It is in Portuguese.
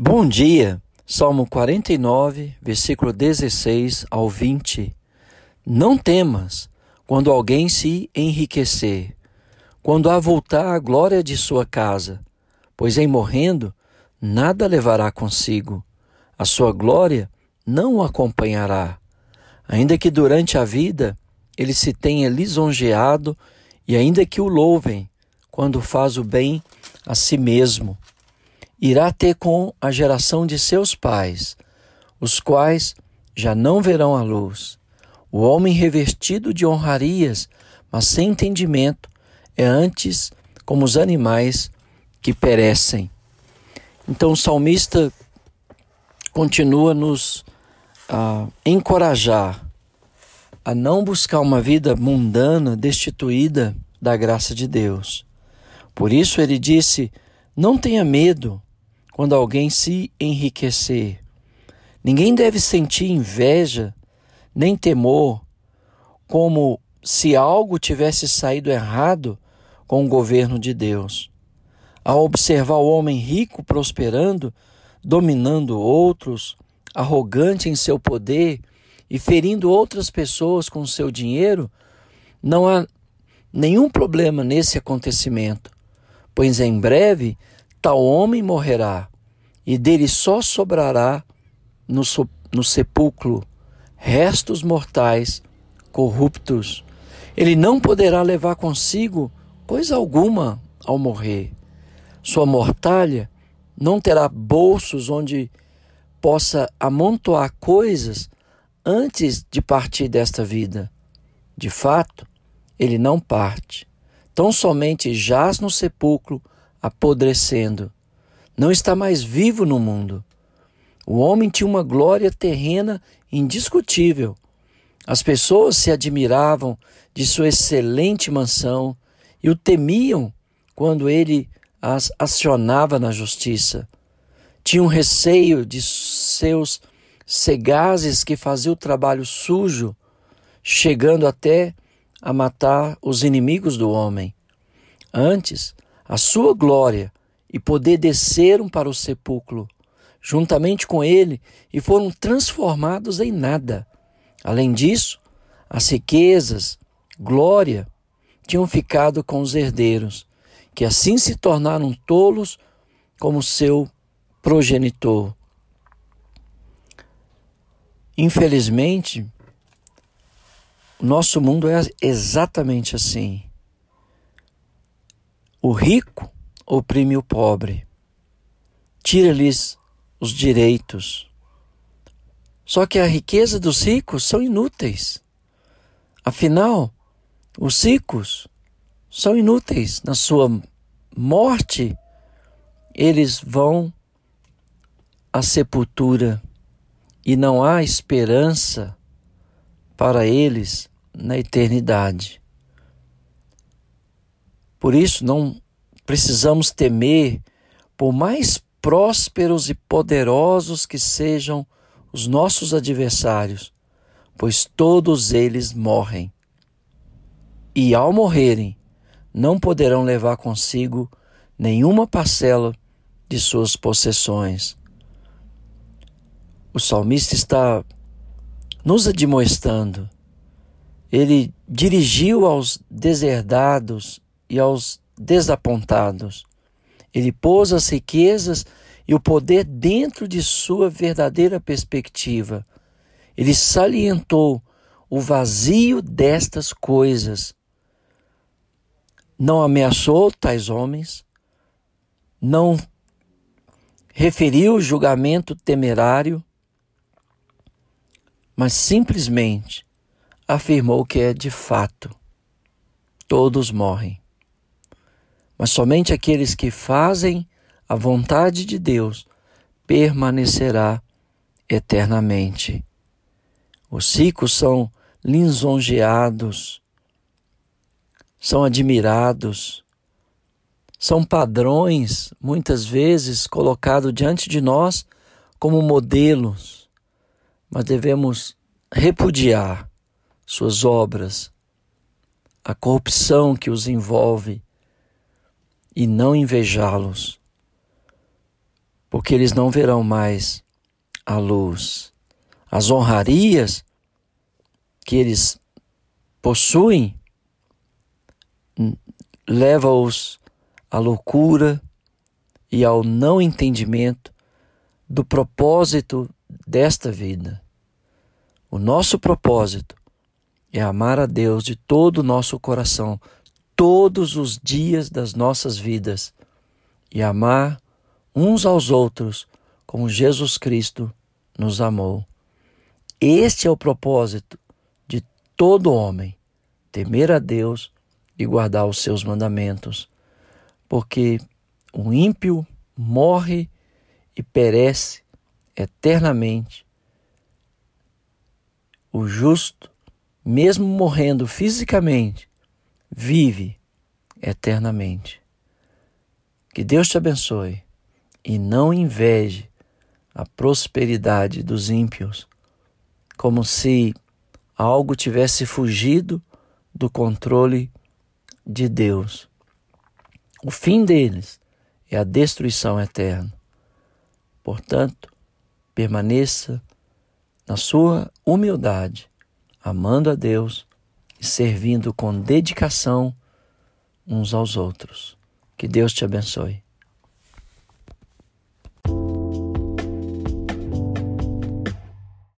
Bom dia, Salmo 49, versículo 16 ao 20. Não temas quando alguém se enriquecer, quando avultar a glória de sua casa, pois em morrendo nada levará consigo, a sua glória não o acompanhará. Ainda que durante a vida ele se tenha lisonjeado e ainda que o louvem quando faz o bem a si mesmo irá ter com a geração de seus pais, os quais já não verão a luz. O homem revestido de honrarias, mas sem entendimento, é antes como os animais que perecem. Então o salmista continua nos a encorajar a não buscar uma vida mundana destituída da graça de Deus. Por isso ele disse: Não tenha medo, quando alguém se enriquecer. Ninguém deve sentir inveja nem temor, como se algo tivesse saído errado com o governo de Deus. Ao observar o homem rico prosperando, dominando outros, arrogante em seu poder e ferindo outras pessoas com seu dinheiro, não há nenhum problema nesse acontecimento, pois em breve tal homem morrerá, e dele só sobrará no, no sepulcro restos mortais corruptos. Ele não poderá levar consigo coisa alguma ao morrer. Sua mortalha não terá bolsos onde possa amontoar coisas antes de partir desta vida. De fato, ele não parte. Tão somente jaz no sepulcro apodrecendo. Não está mais vivo no mundo. O homem tinha uma glória terrena indiscutível. As pessoas se admiravam de sua excelente mansão e o temiam quando ele as acionava na justiça. Tinham receio de seus segazes que faziam o trabalho sujo, chegando até a matar os inimigos do homem. Antes, a sua glória e poder desceram para o sepulcro, juntamente com ele, e foram transformados em nada. Além disso, as riquezas, glória, tinham ficado com os herdeiros, que assim se tornaram tolos como seu progenitor. Infelizmente, o nosso mundo é exatamente assim. O rico oprime o pobre, tira-lhes os direitos. Só que a riqueza dos ricos são inúteis. Afinal, os ricos são inúteis. Na sua morte, eles vão à sepultura e não há esperança para eles na eternidade. Por isso, não precisamos temer, por mais prósperos e poderosos que sejam os nossos adversários, pois todos eles morrem. E ao morrerem, não poderão levar consigo nenhuma parcela de suas possessões. O salmista está nos admoestando. Ele dirigiu aos deserdados e aos desapontados. Ele pôs as riquezas e o poder dentro de sua verdadeira perspectiva. Ele salientou o vazio destas coisas. Não ameaçou tais homens, não referiu julgamento temerário, mas simplesmente afirmou que é de fato todos morrem. Mas somente aqueles que fazem a vontade de Deus permanecerá eternamente. Os ricos são lisonjeados, são admirados, são padrões, muitas vezes colocados diante de nós como modelos, mas devemos repudiar suas obras, a corrupção que os envolve e não invejá-los. porque eles não verão mais a luz. As honrarias que eles possuem leva-os à loucura e ao não entendimento do propósito desta vida. O nosso propósito é amar a Deus de todo o nosso coração, todos os dias das nossas vidas, e amar uns aos outros como Jesus Cristo nos amou. Este é o propósito de todo homem: temer a Deus e guardar os seus mandamentos, porque o ímpio morre e perece eternamente. O justo, mesmo morrendo fisicamente, vive eternamente. Que Deus te abençoe e não inveje a prosperidade dos ímpios, como se algo tivesse fugido do controle de Deus. O fim deles é a destruição eterna. Portanto, permaneça na sua humildade, amando a Deus e servindo com dedicação uns aos outros. Que Deus te abençoe.